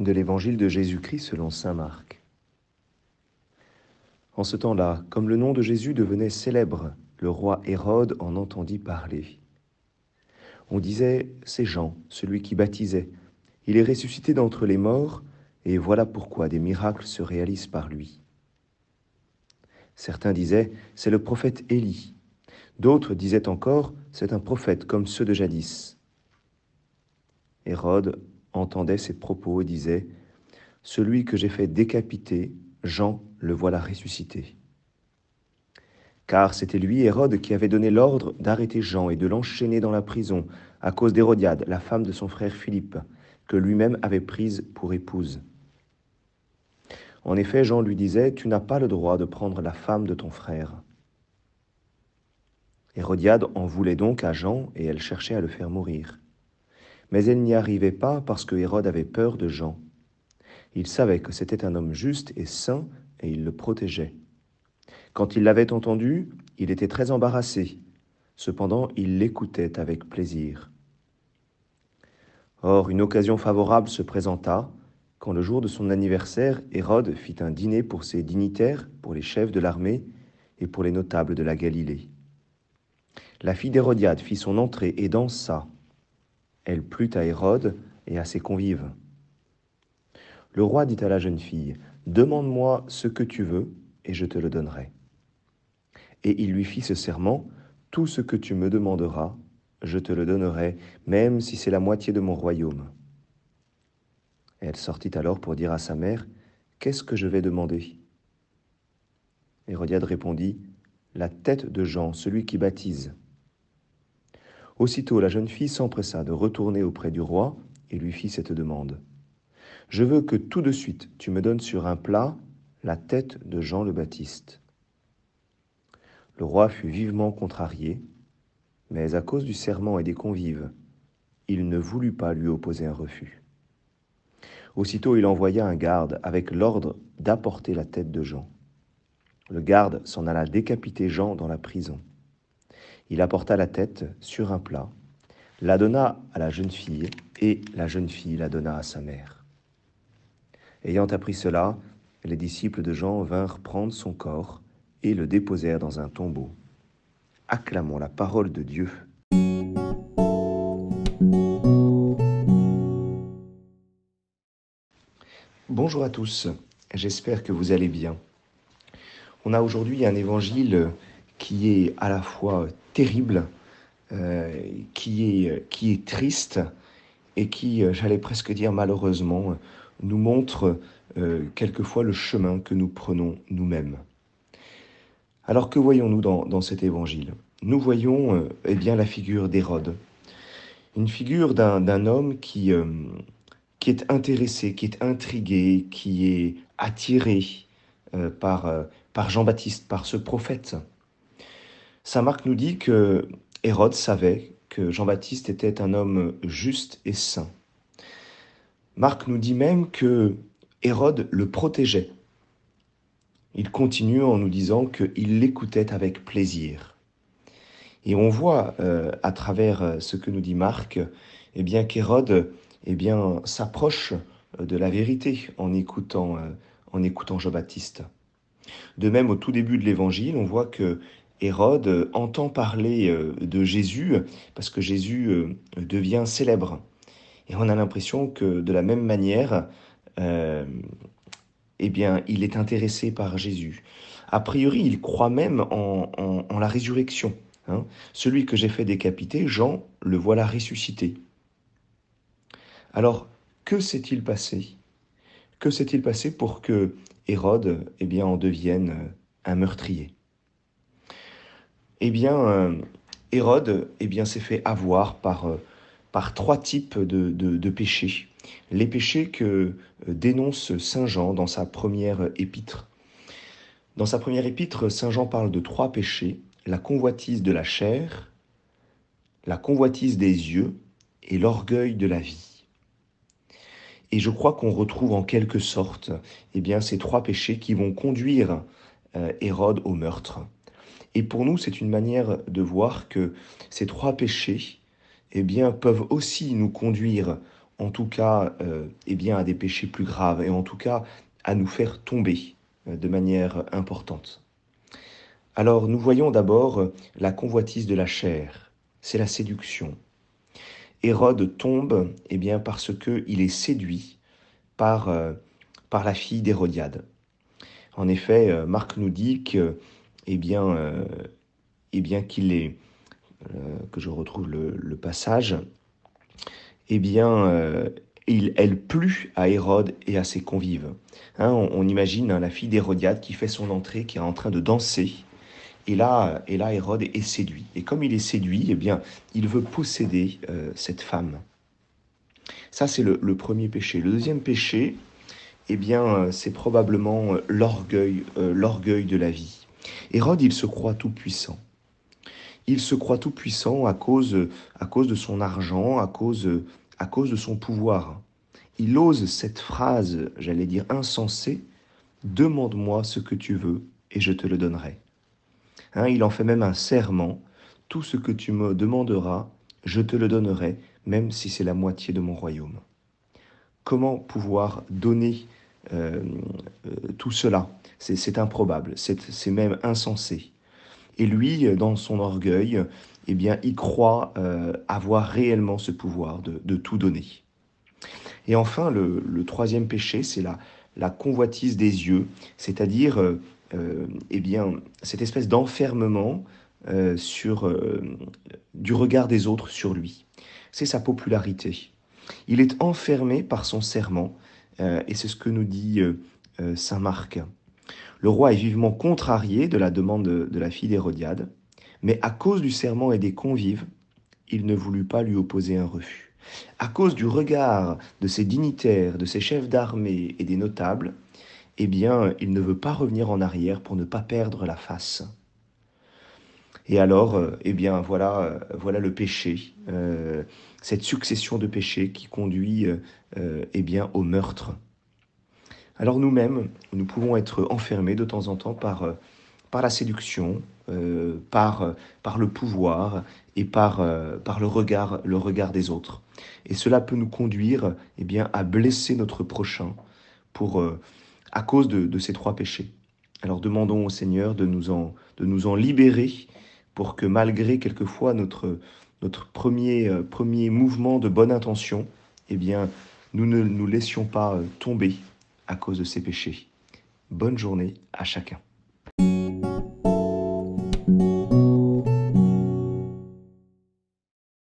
de l'évangile de Jésus-Christ selon Saint Marc. En ce temps-là, comme le nom de Jésus devenait célèbre, le roi Hérode en entendit parler. On disait, c'est Jean, celui qui baptisait. Il est ressuscité d'entre les morts, et voilà pourquoi des miracles se réalisent par lui. Certains disaient, c'est le prophète Élie. D'autres disaient encore, c'est un prophète comme ceux de jadis. Hérode entendait ces propos et disait, Celui que j'ai fait décapiter, Jean, le voilà ressuscité. Car c'était lui, Hérode, qui avait donné l'ordre d'arrêter Jean et de l'enchaîner dans la prison à cause d'Hérodiade, la femme de son frère Philippe, que lui-même avait prise pour épouse. En effet, Jean lui disait, Tu n'as pas le droit de prendre la femme de ton frère. Hérodiade en voulait donc à Jean et elle cherchait à le faire mourir. Mais elle n'y arrivait pas parce que Hérode avait peur de Jean. Il savait que c'était un homme juste et saint et il le protégeait. Quand il l'avait entendu, il était très embarrassé. Cependant, il l'écoutait avec plaisir. Or, une occasion favorable se présenta quand le jour de son anniversaire, Hérode fit un dîner pour ses dignitaires, pour les chefs de l'armée et pour les notables de la Galilée. La fille d'Hérodiade fit son entrée et dansa. Elle plut à Hérode et à ses convives. Le roi dit à la jeune fille, Demande-moi ce que tu veux, et je te le donnerai. Et il lui fit ce serment, Tout ce que tu me demanderas, je te le donnerai, même si c'est la moitié de mon royaume. elle sortit alors pour dire à sa mère, Qu'est-ce que je vais demander? Hérodiade répondit, La tête de Jean, celui qui baptise. Aussitôt la jeune fille s'empressa de retourner auprès du roi et lui fit cette demande. Je veux que tout de suite tu me donnes sur un plat la tête de Jean le Baptiste. Le roi fut vivement contrarié, mais à cause du serment et des convives, il ne voulut pas lui opposer un refus. Aussitôt il envoya un garde avec l'ordre d'apporter la tête de Jean. Le garde s'en alla décapiter Jean dans la prison. Il apporta la tête sur un plat, la donna à la jeune fille, et la jeune fille la donna à sa mère. Ayant appris cela, les disciples de Jean vinrent prendre son corps et le déposèrent dans un tombeau. Acclamons la parole de Dieu. Bonjour à tous, j'espère que vous allez bien. On a aujourd'hui un évangile qui est à la fois terrible, euh, qui, est, triste et qui, euh, j'allais presque dire malheureusement, nous montre euh, quelquefois le chemin que nous prenons nous-mêmes. Alors que voyons-nous dans, cet évangile? Nous voyons eh bien la figure d'Hérode, une figure d'un homme qui, est intéressé, qui est intrigué, qui est attiré par Jean-Baptiste, par ce prophète. Saint Marc nous dit que Hérode savait que Jean-Baptiste était un homme juste et saint. Marc nous dit même que Hérode le protégeait. Il continue en nous disant qu'il l'écoutait avec plaisir. Et on voit euh, à travers euh, ce que nous dit Marc, eh bien qu'Hérode eh bien s'approche de la vérité en écoutant euh, en écoutant Jean-Baptiste. De même au tout début de l'évangile, on voit que Hérode entend parler euh, de Jésus parce que Jésus euh, devient célèbre. Et on a l'impression que de la même manière, euh, eh bien, il est intéressé par Jésus. A priori, il croit même en, la résurrection. Hein. Celui que j'ai fait décapiter, Jean, le voilà ressuscité. Alors, que s'est-il passé? Que s'est-il passé pour que Hérode eh bien, en devienne un meurtrier? Eh bien, euh, Hérode eh bien, s'est fait avoir par, euh, par trois types de, de, péchés. Les péchés que euh, dénonce Saint Jean dans sa première épître. Dans sa première épître, Saint Jean parle de trois péchés, la convoitise de la chair, la convoitise des yeux et l'orgueil de la vie. Et je crois qu'on retrouve en quelque sorte eh bien, ces trois péchés qui vont conduire Hérode au meurtre. Et pour nous, c'est une manière de voir que ces trois péchés eh bien, peuvent aussi nous conduire en tout cas eh bien, à des péchés plus graves, et en tout cas à nous faire tomber de manière importante. Alors nous voyons d'abord la convoitise de la chair, c'est la séduction. Hérode tombe eh bien, parce qu'il est séduit par, par la fille d'Hérodiade. En effet, euh, Marc nous dit que, eh bien, euh, eh bien qu'il est, euh, que je retrouve le, passage, eh bien, elle plut à Hérode et à ses convives. Hein, on, imagine hein, la fille d'Hérodiade qui fait son entrée, qui est en train de danser. Et là, et là, Hérode est séduit. Et comme il est séduit, eh bien, il veut posséder cette femme. Ça, c'est le, premier péché. Le deuxième péché, eh bien, euh, c'est probablement euh, l'orgueil, euh, l'orgueil de la vie. Hérode, il se croit tout puissant. Il se croit tout puissant à cause, à de son argent, à cause, à de son pouvoir. Il ose cette phrase, j'allais dire insensée, Demande-moi ce que tu veux et je te le donnerai. Hein, il en fait même un serment, tout ce que tu me demanderas, je te le donnerai, même si c'est la moitié de mon royaume. Comment pouvoir donner euh, euh, tout cela. C'est improbable, c'est même insensé. Et lui, dans son orgueil, eh bien, il croit euh, avoir réellement ce pouvoir de, tout donner. Et enfin, le, troisième péché, c'est la, la convoitise des yeux, c'est-à-dire eh bien, cette espèce d'enfermement du regard des autres sur lui. C'est sa popularité. Il est enfermé par son serment, euh, et c'est ce que nous dit euh, euh, Saint Marc. Le roi est vivement contrarié de la demande de, la fille d'Hérodiade, mais à cause du serment et des convives, il ne voulut pas lui opposer un refus. À cause du regard de ses dignitaires, de ses chefs d'armée et des notables, eh bien, il ne veut pas revenir en arrière pour ne pas perdre la face. Et alors, eh bien, voilà, voilà le péché, cette succession de péchés qui conduit euh, eh bien, au meurtre. Alors nous-mêmes, nous pouvons être enfermés de temps en temps par, euh, par la séduction, euh, par, par le pouvoir et par, par le, regard, le regard des autres. Et cela peut nous conduire eh bien, à blesser notre prochain pour, à cause de, de, ces trois péchés. Alors demandons au Seigneur de nous en, de nous en libérer pour que malgré quelquefois notre, notre premier, premier mouvement de bonne intention, eh bien, nous ne nous laissions pas euh, tomber à cause de ces péchés. Bonne journée à chacun.